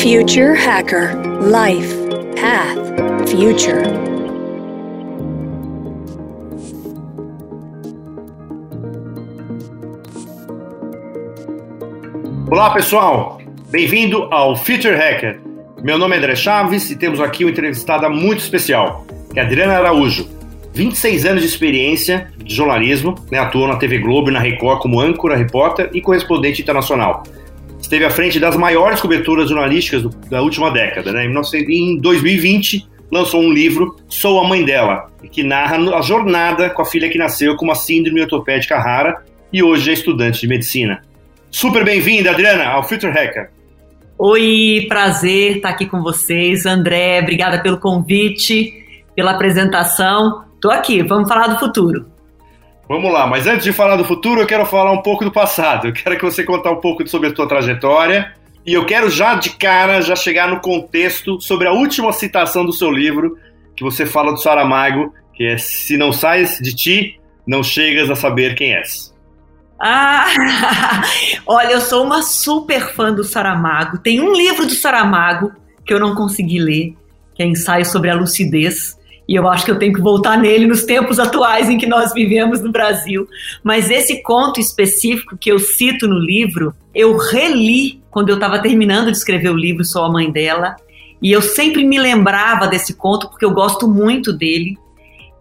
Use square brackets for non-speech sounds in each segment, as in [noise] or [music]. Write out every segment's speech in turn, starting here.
Future Hacker Life Path Future. Olá pessoal, bem-vindo ao Future Hacker. Meu nome é André Chaves e temos aqui uma entrevistada muito especial, que é a Adriana Araújo. 26 anos de experiência de jornalismo, né, atuou na TV Globo e na Record como âncora, repórter e correspondente internacional esteve à frente das maiores coberturas jornalísticas do, da última década. Né? Em 2020, lançou um livro, Sou a Mãe Dela, que narra a jornada com a filha que nasceu com uma síndrome ortopédica rara e hoje é estudante de medicina. Super bem-vinda, Adriana, ao Future Hacker. Oi, prazer estar aqui com vocês. André, obrigada pelo convite, pela apresentação. Estou aqui, vamos falar do futuro. Vamos lá, mas antes de falar do futuro, eu quero falar um pouco do passado. Eu quero que você contar um pouco sobre a sua trajetória. E eu quero já de cara já chegar no contexto sobre a última citação do seu livro, que você fala do Saramago, que é se não sais de ti, não chegas a saber quem és. Ah, [laughs] olha, eu sou uma super fã do Saramago. Tem um livro do Saramago que eu não consegui ler, que é Ensaio sobre a Lucidez. E eu acho que eu tenho que voltar nele nos tempos atuais em que nós vivemos no Brasil. Mas esse conto específico que eu cito no livro, eu reli quando eu estava terminando de escrever o livro Sou a Mãe Dela. E eu sempre me lembrava desse conto porque eu gosto muito dele.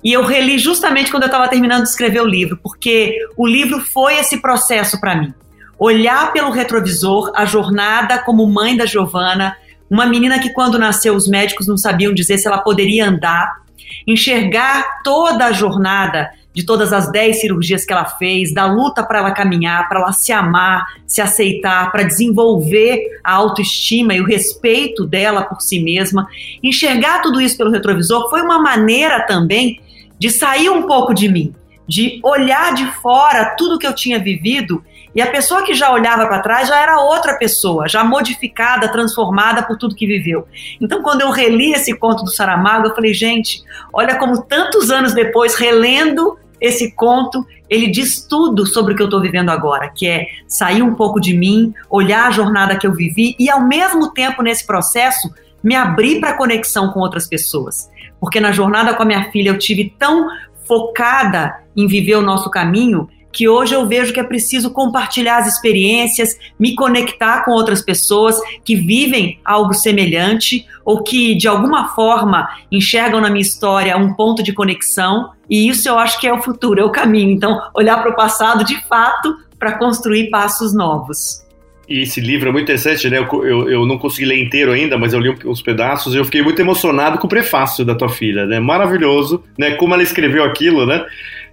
E eu reli justamente quando eu estava terminando de escrever o livro, porque o livro foi esse processo para mim. Olhar pelo retrovisor a jornada como mãe da Giovana, uma menina que quando nasceu os médicos não sabiam dizer se ela poderia andar, enxergar toda a jornada de todas as dez cirurgias que ela fez, da luta para ela caminhar, para ela se amar, se aceitar, para desenvolver a autoestima e o respeito dela por si mesma. Enxergar tudo isso pelo retrovisor foi uma maneira também de sair um pouco de mim, de olhar de fora tudo que eu tinha vivido e a pessoa que já olhava para trás já era outra pessoa, já modificada, transformada por tudo que viveu. Então, quando eu reli esse conto do Saramago, eu falei, gente, olha como tantos anos depois, relendo esse conto, ele diz tudo sobre o que eu estou vivendo agora, que é sair um pouco de mim, olhar a jornada que eu vivi e, ao mesmo tempo, nesse processo, me abrir para a conexão com outras pessoas. Porque na jornada com a minha filha eu tive tão focada em viver o nosso caminho que hoje eu vejo que é preciso compartilhar as experiências, me conectar com outras pessoas que vivem algo semelhante ou que de alguma forma enxergam na minha história um ponto de conexão, e isso eu acho que é o futuro, é o caminho. Então, olhar para o passado de fato para construir passos novos. E esse livro é muito interessante, né? Eu, eu, eu, não consegui ler inteiro ainda, mas eu li uns pedaços e eu fiquei muito emocionado com o prefácio da tua filha, né? Maravilhoso, né? Como ela escreveu aquilo, né?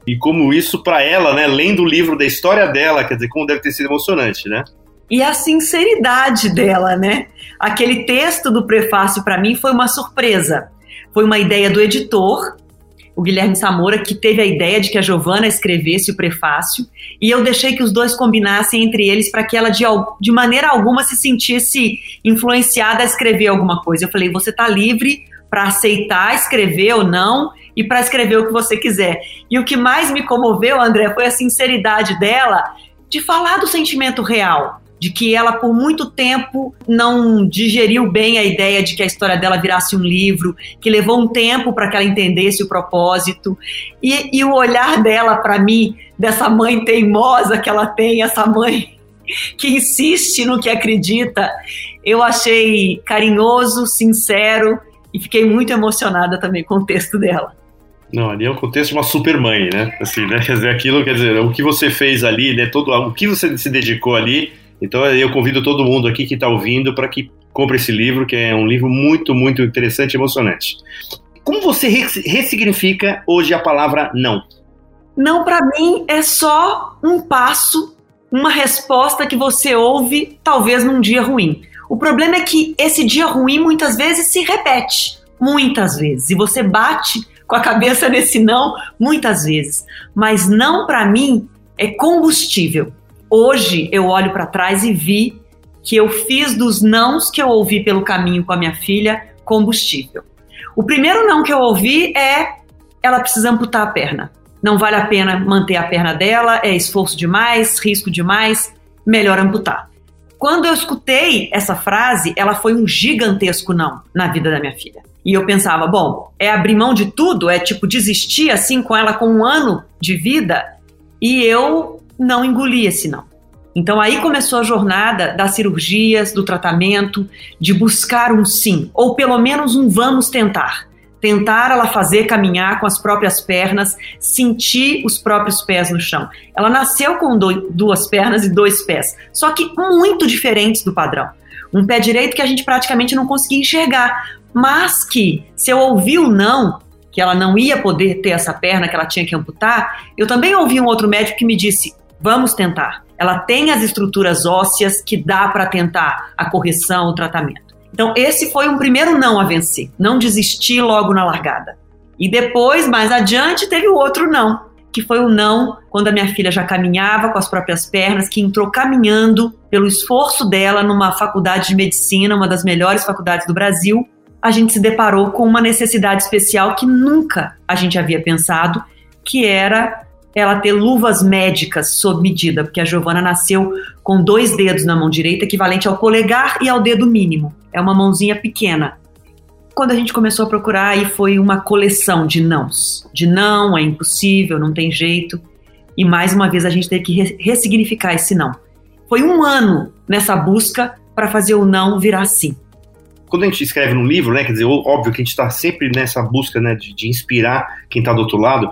E como isso para ela, né, lendo o livro da história dela, quer dizer, como deve ter sido emocionante, né? E a sinceridade dela, né? Aquele texto do prefácio para mim foi uma surpresa. Foi uma ideia do editor, o Guilherme Samora, que teve a ideia de que a Giovana escrevesse o prefácio, e eu deixei que os dois combinassem entre eles para que ela de, de maneira alguma se sentisse influenciada a escrever alguma coisa. Eu falei: "Você está livre para aceitar escrever ou não, e para escrever o que você quiser. E o que mais me comoveu, André, foi a sinceridade dela de falar do sentimento real, de que ela por muito tempo não digeriu bem a ideia de que a história dela virasse um livro, que levou um tempo para que ela entendesse o propósito. E, e o olhar dela para mim, dessa mãe teimosa que ela tem, essa mãe [laughs] que insiste no que acredita, eu achei carinhoso, sincero e fiquei muito emocionada também com o texto dela. Não, ali é o contexto de uma super mãe, né? Assim, né? Quer dizer, aquilo, quer dizer, o que você fez ali, né? Todo, o que você se dedicou ali. Então eu convido todo mundo aqui que está ouvindo para que compre esse livro, que é um livro muito, muito interessante e emocionante. Como você ressignifica hoje a palavra não? Não, para mim, é só um passo, uma resposta que você ouve, talvez num dia ruim. O problema é que esse dia ruim muitas vezes se repete, muitas vezes, e você bate com a cabeça nesse não muitas vezes. Mas não para mim é combustível. Hoje eu olho para trás e vi que eu fiz dos nãos que eu ouvi pelo caminho com a minha filha combustível. O primeiro não que eu ouvi é ela precisa amputar a perna. Não vale a pena manter a perna dela, é esforço demais, risco demais, melhor amputar. Quando eu escutei essa frase, ela foi um gigantesco não na vida da minha filha. E eu pensava, bom, é abrir mão de tudo, é tipo desistir assim com ela com um ano de vida, e eu não engoli esse não. Então aí começou a jornada das cirurgias, do tratamento, de buscar um sim, ou pelo menos um vamos tentar tentar ela fazer caminhar com as próprias pernas, sentir os próprios pés no chão. Ela nasceu com duas pernas e dois pés, só que muito diferentes do padrão. Um pé direito que a gente praticamente não conseguia enxergar, mas que se eu ouvi o não, que ela não ia poder ter essa perna, que ela tinha que amputar, eu também ouvi um outro médico que me disse: vamos tentar. Ela tem as estruturas ósseas que dá para tentar a correção, o tratamento. Então, esse foi um primeiro não a vencer, não desistir logo na largada. E depois, mais adiante, teve o outro não, que foi o não quando a minha filha já caminhava com as próprias pernas, que entrou caminhando pelo esforço dela numa faculdade de medicina, uma das melhores faculdades do Brasil. A gente se deparou com uma necessidade especial que nunca a gente havia pensado, que era ela ter luvas médicas sob medida, porque a Giovana nasceu com dois dedos na mão direita, equivalente ao polegar e ao dedo mínimo. É uma mãozinha pequena. Quando a gente começou a procurar, aí foi uma coleção de nãos. De não, é impossível, não tem jeito. E mais uma vez a gente teve que ressignificar esse não. Foi um ano nessa busca para fazer o não virar sim quando a gente escreve num livro, né, quer dizer, óbvio que a gente está sempre nessa busca, né, de, de inspirar quem está do outro lado,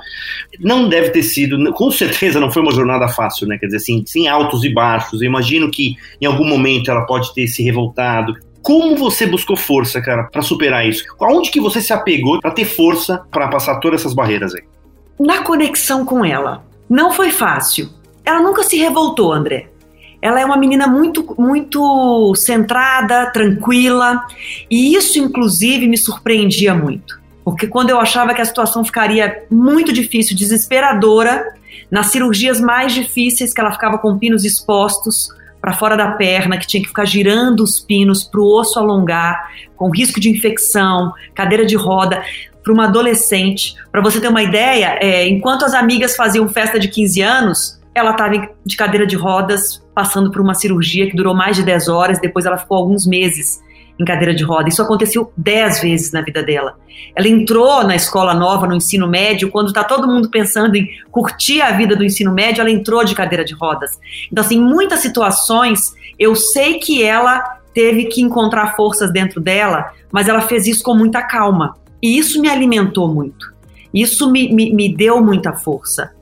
não deve ter sido, [laughs] com certeza não foi uma jornada fácil, né, quer dizer, assim, sem altos e baixos, eu imagino que em algum momento ela pode ter se revoltado, como você buscou força, cara, para superar isso? Aonde que você se apegou para ter força para passar todas essas barreiras aí? Na conexão com ela. Não foi fácil. Ela nunca se revoltou, André. Ela é uma menina muito, muito centrada, tranquila, e isso, inclusive, me surpreendia muito. Porque quando eu achava que a situação ficaria muito difícil, desesperadora, nas cirurgias mais difíceis, que ela ficava com pinos expostos para fora da perna, que tinha que ficar girando os pinos para o osso alongar, com risco de infecção, cadeira de roda, para uma adolescente. Para você ter uma ideia, é, enquanto as amigas faziam festa de 15 anos, ela estava de cadeira de rodas, passando por uma cirurgia que durou mais de 10 horas, depois ela ficou alguns meses em cadeira de roda. Isso aconteceu 10 vezes na vida dela. Ela entrou na escola nova, no ensino médio, quando está todo mundo pensando em curtir a vida do ensino médio, ela entrou de cadeira de rodas. Então, assim, muitas situações, eu sei que ela teve que encontrar forças dentro dela, mas ela fez isso com muita calma. E isso me alimentou muito. Isso me, me, me deu muita força.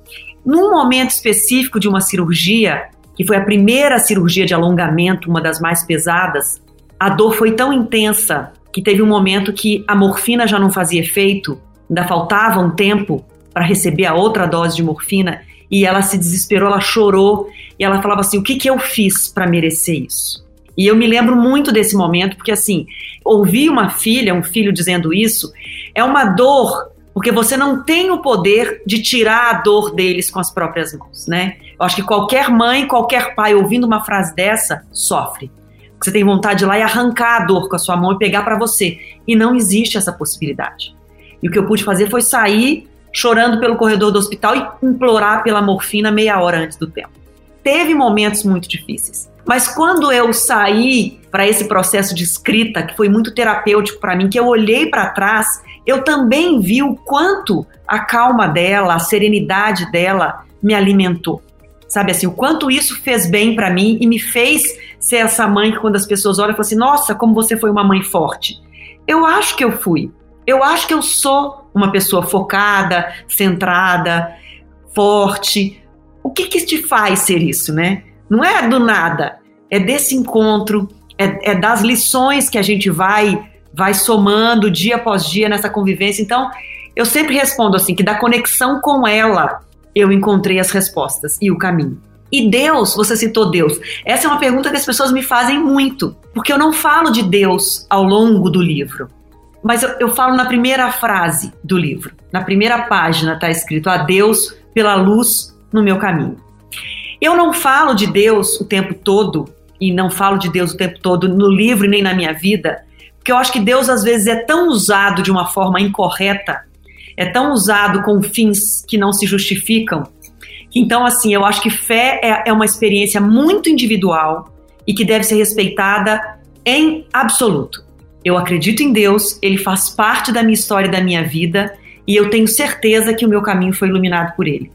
Num momento específico de uma cirurgia, que foi a primeira cirurgia de alongamento, uma das mais pesadas, a dor foi tão intensa que teve um momento que a morfina já não fazia efeito, ainda faltava um tempo para receber a outra dose de morfina, e ela se desesperou, ela chorou, e ela falava assim: o que, que eu fiz para merecer isso? E eu me lembro muito desse momento, porque assim, ouvir uma filha, um filho dizendo isso, é uma dor porque você não tem o poder de tirar a dor deles com as próprias mãos, né? Eu acho que qualquer mãe, qualquer pai ouvindo uma frase dessa sofre. Você tem vontade de ir lá e arrancar a dor com a sua mão e pegar para você. E não existe essa possibilidade. E o que eu pude fazer foi sair chorando pelo corredor do hospital e implorar pela morfina meia hora antes do tempo. Teve momentos muito difíceis. Mas quando eu saí para esse processo de escrita, que foi muito terapêutico para mim, que eu olhei para trás eu também vi o quanto a calma dela, a serenidade dela me alimentou. Sabe assim, o quanto isso fez bem para mim e me fez ser essa mãe que quando as pessoas olham, falam assim: "Nossa, como você foi uma mãe forte". Eu acho que eu fui. Eu acho que eu sou uma pessoa focada, centrada, forte. O que que te faz ser isso, né? Não é do nada, é desse encontro, é, é das lições que a gente vai vai somando dia após dia nessa convivência. Então, eu sempre respondo assim, que da conexão com ela, eu encontrei as respostas e o caminho. E Deus, você citou Deus. Essa é uma pergunta que as pessoas me fazem muito, porque eu não falo de Deus ao longo do livro. Mas eu, eu falo na primeira frase do livro. Na primeira página está escrito: A Deus pela luz no meu caminho. Eu não falo de Deus o tempo todo, e não falo de Deus o tempo todo no livro nem na minha vida, porque eu acho que Deus às vezes é tão usado de uma forma incorreta, é tão usado com fins que não se justificam. Então, assim, eu acho que fé é, é uma experiência muito individual e que deve ser respeitada em absoluto. Eu acredito em Deus, ele faz parte da minha história e da minha vida, e eu tenho certeza que o meu caminho foi iluminado por ele.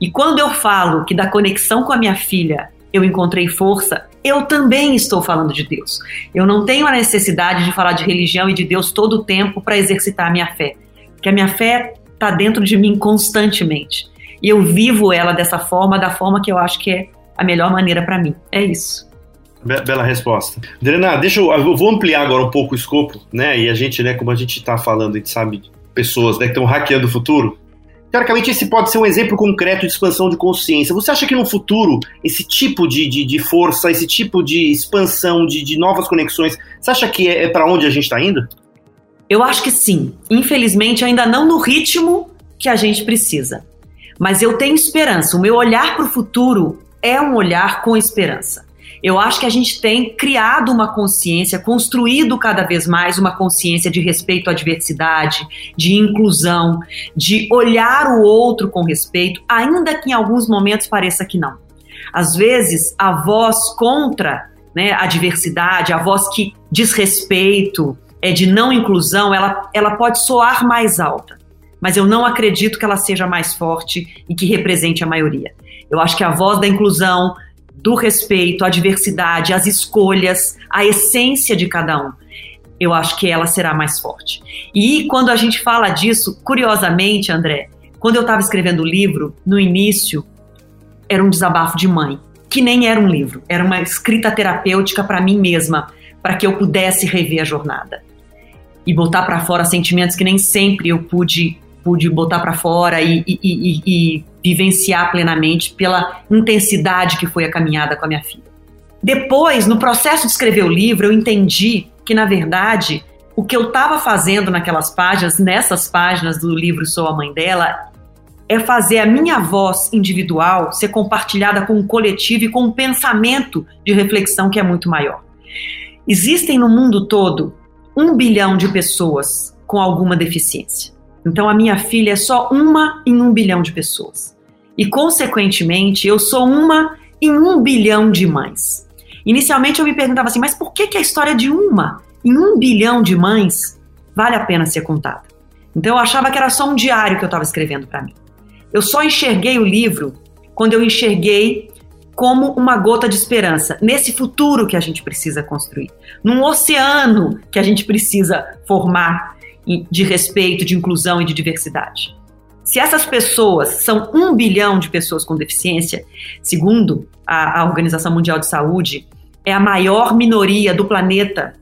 E quando eu falo que da conexão com a minha filha eu encontrei força, eu também estou falando de Deus. Eu não tenho a necessidade de falar de religião e de Deus todo o tempo para exercitar a minha fé, porque a minha fé está dentro de mim constantemente. E eu vivo ela dessa forma, da forma que eu acho que é a melhor maneira para mim. É isso. Bela resposta. Adriana, deixa eu, eu vou ampliar agora um pouco o escopo, né? E a gente, né, como a gente está falando, a gente sabe pessoas né, que estão hackeando o futuro. Teoricamente, esse pode ser um exemplo concreto de expansão de consciência. Você acha que no futuro, esse tipo de, de, de força, esse tipo de expansão, de, de novas conexões, você acha que é, é para onde a gente está indo? Eu acho que sim. Infelizmente, ainda não no ritmo que a gente precisa. Mas eu tenho esperança. O meu olhar para o futuro é um olhar com esperança. Eu acho que a gente tem criado uma consciência, construído cada vez mais uma consciência de respeito à diversidade, de inclusão, de olhar o outro com respeito, ainda que em alguns momentos pareça que não. Às vezes, a voz contra né, a diversidade, a voz que diz respeito, é de não inclusão, ela, ela pode soar mais alta. Mas eu não acredito que ela seja mais forte e que represente a maioria. Eu acho que a voz da inclusão, do respeito à diversidade, às escolhas, à essência de cada um. Eu acho que ela será mais forte. E quando a gente fala disso, curiosamente, André, quando eu estava escrevendo o livro, no início, era um desabafo de mãe, que nem era um livro, era uma escrita terapêutica para mim mesma, para que eu pudesse rever a jornada e botar para fora sentimentos que nem sempre eu pude pude botar para fora e, e, e, e vivenciar plenamente pela intensidade que foi a caminhada com a minha filha. Depois, no processo de escrever o livro, eu entendi que, na verdade, o que eu estava fazendo naquelas páginas, nessas páginas do livro Sou a Mãe dela, é fazer a minha voz individual ser compartilhada com um coletivo e com um pensamento de reflexão que é muito maior. Existem no mundo todo um bilhão de pessoas com alguma deficiência. Então, a minha filha é só uma em um bilhão de pessoas. E, consequentemente, eu sou uma em um bilhão de mães. Inicialmente, eu me perguntava assim, mas por que, que a história de uma em um bilhão de mães vale a pena ser contada? Então, eu achava que era só um diário que eu estava escrevendo para mim. Eu só enxerguei o livro quando eu enxerguei como uma gota de esperança nesse futuro que a gente precisa construir, num oceano que a gente precisa formar de respeito, de inclusão e de diversidade. Se essas pessoas são um bilhão de pessoas com deficiência, segundo a, a Organização Mundial de Saúde, é a maior minoria do planeta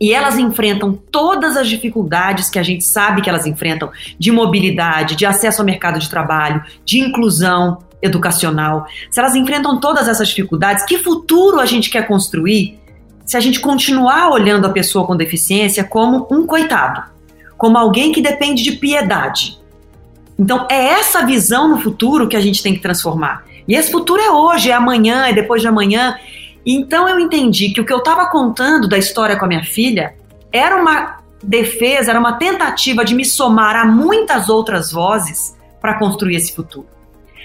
e elas enfrentam todas as dificuldades que a gente sabe que elas enfrentam de mobilidade, de acesso ao mercado de trabalho, de inclusão educacional. Se elas enfrentam todas essas dificuldades, que futuro a gente quer construir se a gente continuar olhando a pessoa com deficiência como um coitado? Como alguém que depende de piedade. Então, é essa visão no futuro que a gente tem que transformar. E esse futuro é hoje, é amanhã, é depois de amanhã. Então, eu entendi que o que eu estava contando da história com a minha filha era uma defesa, era uma tentativa de me somar a muitas outras vozes para construir esse futuro.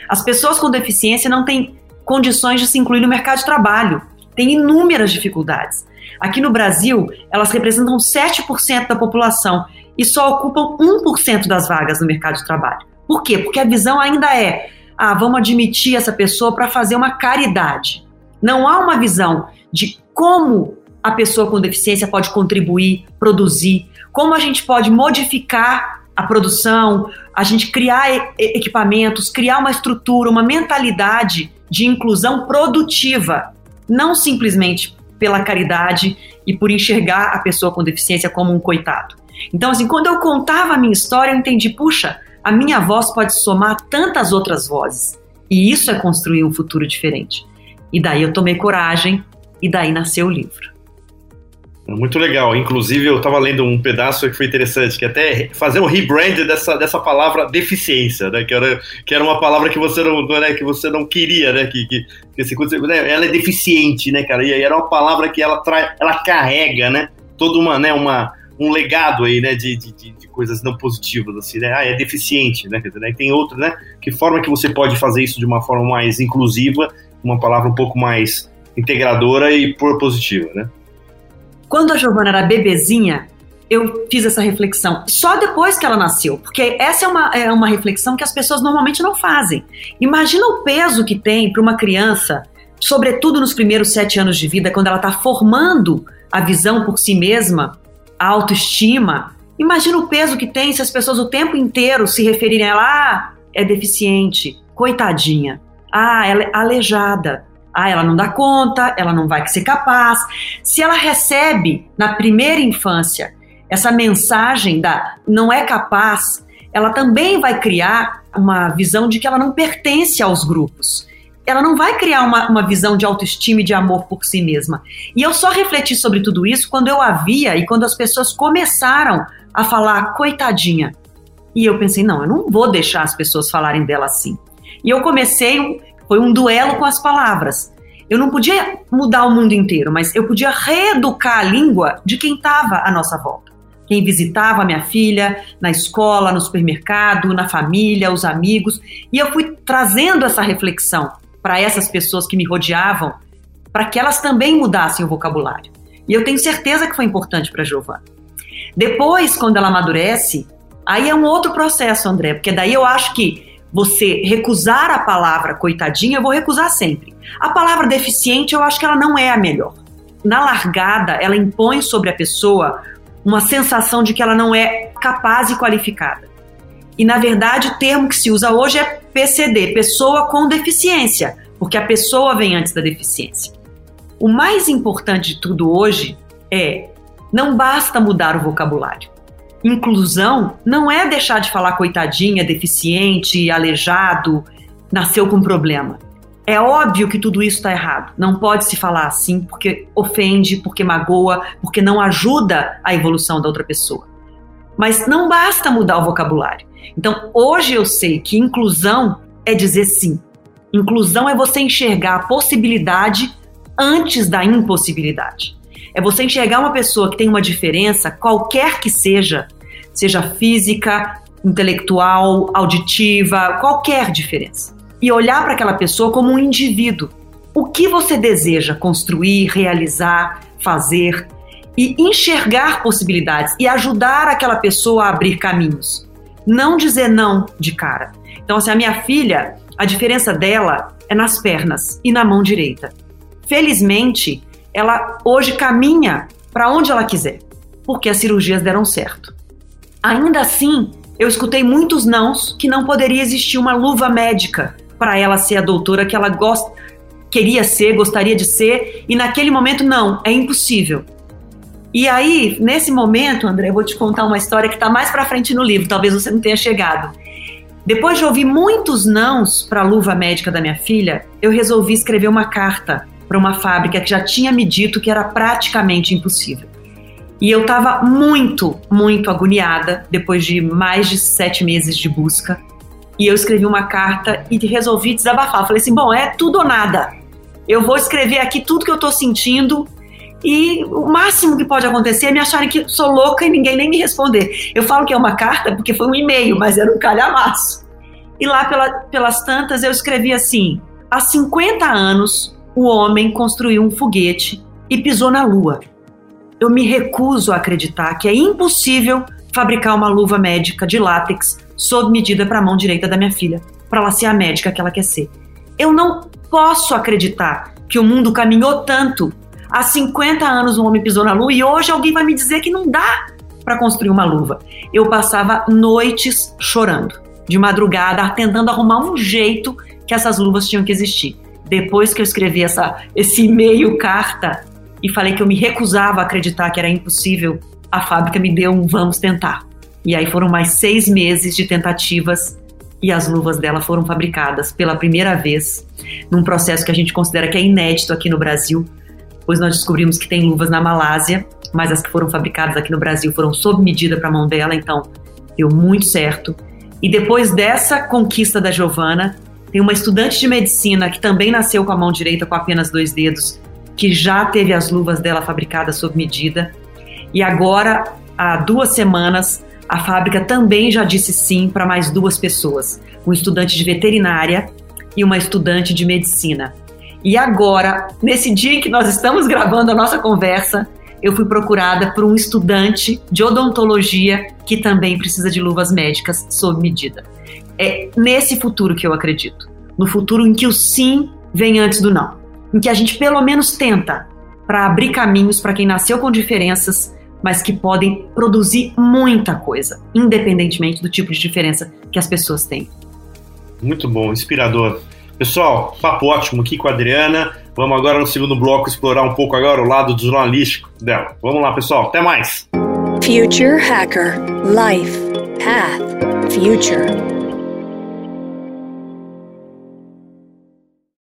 As pessoas com deficiência não têm condições de se incluir no mercado de trabalho, têm inúmeras dificuldades. Aqui no Brasil, elas representam 7% da população e só ocupam 1% das vagas no mercado de trabalho. Por quê? Porque a visão ainda é: ah, vamos admitir essa pessoa para fazer uma caridade. Não há uma visão de como a pessoa com deficiência pode contribuir, produzir, como a gente pode modificar a produção, a gente criar equipamentos, criar uma estrutura, uma mentalidade de inclusão produtiva, não simplesmente pela caridade e por enxergar a pessoa com deficiência como um coitado. Então, assim, quando eu contava a minha história, eu entendi, puxa, a minha voz pode somar tantas outras vozes. E isso é construir um futuro diferente. E daí eu tomei coragem e daí nasceu o livro. Muito legal. Inclusive, eu estava lendo um pedaço que foi interessante, que até fazer um rebrand dessa, dessa palavra deficiência, né? Que era, que era uma palavra que você não, né? que você não queria, né? Que, que, que assim, né? ela é deficiente, né, cara? E era uma palavra que ela traz, ela carrega, né? Toda uma, né? Uma, um legado aí, né, de, de, de, coisas não positivas, assim, né? Ah, é deficiente, né? né? Tem outro, né? Que forma que você pode fazer isso de uma forma mais inclusiva, uma palavra um pouco mais integradora e propositiva, né? Quando a Giovana era bebezinha, eu fiz essa reflexão só depois que ela nasceu, porque essa é uma, é uma reflexão que as pessoas normalmente não fazem. Imagina o peso que tem para uma criança, sobretudo nos primeiros sete anos de vida, quando ela está formando a visão por si mesma, autoestima. Imagina o peso que tem se as pessoas o tempo inteiro se referirem a ela, ah, é deficiente, coitadinha, ah, ela é aleijada, ah, ela não dá conta, ela não vai ser capaz. Se ela recebe na primeira infância essa mensagem da não é capaz, ela também vai criar uma visão de que ela não pertence aos grupos. Ela não vai criar uma, uma visão de autoestima e de amor por si mesma. E eu só refleti sobre tudo isso quando eu a via e quando as pessoas começaram a falar, coitadinha. E eu pensei, não, eu não vou deixar as pessoas falarem dela assim. E eu comecei, foi um duelo com as palavras. Eu não podia mudar o mundo inteiro, mas eu podia reeducar a língua de quem estava à nossa volta quem visitava a minha filha na escola, no supermercado, na família, os amigos. E eu fui trazendo essa reflexão para essas pessoas que me rodeavam, para que elas também mudassem o vocabulário. E eu tenho certeza que foi importante para Giovana. Depois, quando ela amadurece, aí é um outro processo, André, porque daí eu acho que você recusar a palavra coitadinha, eu vou recusar sempre. A palavra deficiente, eu acho que ela não é a melhor. Na largada, ela impõe sobre a pessoa uma sensação de que ela não é capaz e qualificada. E na verdade, o termo que se usa hoje é PCD, pessoa com deficiência, porque a pessoa vem antes da deficiência. O mais importante de tudo hoje é não basta mudar o vocabulário. Inclusão não é deixar de falar coitadinha, deficiente, aleijado, nasceu com problema. É óbvio que tudo isso está errado. Não pode se falar assim porque ofende, porque magoa, porque não ajuda a evolução da outra pessoa. Mas não basta mudar o vocabulário. Então, hoje eu sei que inclusão é dizer sim. Inclusão é você enxergar a possibilidade antes da impossibilidade. É você enxergar uma pessoa que tem uma diferença, qualquer que seja, seja física, intelectual, auditiva, qualquer diferença e olhar para aquela pessoa como um indivíduo. O que você deseja construir, realizar, fazer e enxergar possibilidades e ajudar aquela pessoa a abrir caminhos. Não dizer não de cara. Então, assim, a minha filha, a diferença dela é nas pernas e na mão direita. Felizmente, ela hoje caminha para onde ela quiser, porque as cirurgias deram certo. Ainda assim, eu escutei muitos nãos que não poderia existir uma luva médica para ela ser a doutora que ela gosta, queria ser, gostaria de ser, e naquele momento não, é impossível. E aí, nesse momento, André, eu vou te contar uma história que está mais para frente no livro, talvez você não tenha chegado. Depois de ouvir muitos nãos para a luva médica da minha filha, eu resolvi escrever uma carta para uma fábrica que já tinha me dito que era praticamente impossível. E eu estava muito, muito agoniada depois de mais de sete meses de busca. E eu escrevi uma carta e resolvi desabafar. Falei assim: bom, é tudo ou nada. Eu vou escrever aqui tudo que eu tô sentindo e o máximo que pode acontecer é me acharem que sou louca e ninguém nem me responder. Eu falo que é uma carta porque foi um e-mail, mas era um calhamaço. E lá pela, pelas tantas eu escrevi assim: há 50 anos o homem construiu um foguete e pisou na lua. Eu me recuso a acreditar que é impossível fabricar uma luva médica de látex sob medida para a mão direita da minha filha, para ela ser a médica que ela quer ser. Eu não posso acreditar que o mundo caminhou tanto. Há 50 anos um homem pisou na lua e hoje alguém vai me dizer que não dá para construir uma luva. Eu passava noites chorando, de madrugada, tentando arrumar um jeito que essas luvas tinham que existir. Depois que eu escrevi essa, esse e-mail, carta, e falei que eu me recusava a acreditar que era impossível, a fábrica me deu um vamos tentar. E aí foram mais seis meses de tentativas e as luvas dela foram fabricadas pela primeira vez num processo que a gente considera que é inédito aqui no Brasil, pois nós descobrimos que tem luvas na Malásia, mas as que foram fabricadas aqui no Brasil foram sob medida para a mão dela, então deu muito certo. E depois dessa conquista da Giovana, tem uma estudante de medicina que também nasceu com a mão direita com apenas dois dedos, que já teve as luvas dela fabricadas sob medida. E agora, há duas semanas, a fábrica também já disse sim para mais duas pessoas, um estudante de veterinária e uma estudante de medicina. E agora, nesse dia em que nós estamos gravando a nossa conversa, eu fui procurada por um estudante de odontologia que também precisa de luvas médicas sob medida. É nesse futuro que eu acredito. No futuro em que o sim vem antes do não. Em que a gente pelo menos tenta para abrir caminhos para quem nasceu com diferenças, mas que podem produzir muita coisa, independentemente do tipo de diferença que as pessoas têm. Muito bom, inspirador. Pessoal, papo ótimo aqui com a Adriana. Vamos agora no segundo bloco explorar um pouco agora o lado do jornalístico dela. Vamos lá, pessoal. Até mais. Future Hacker Life Path Future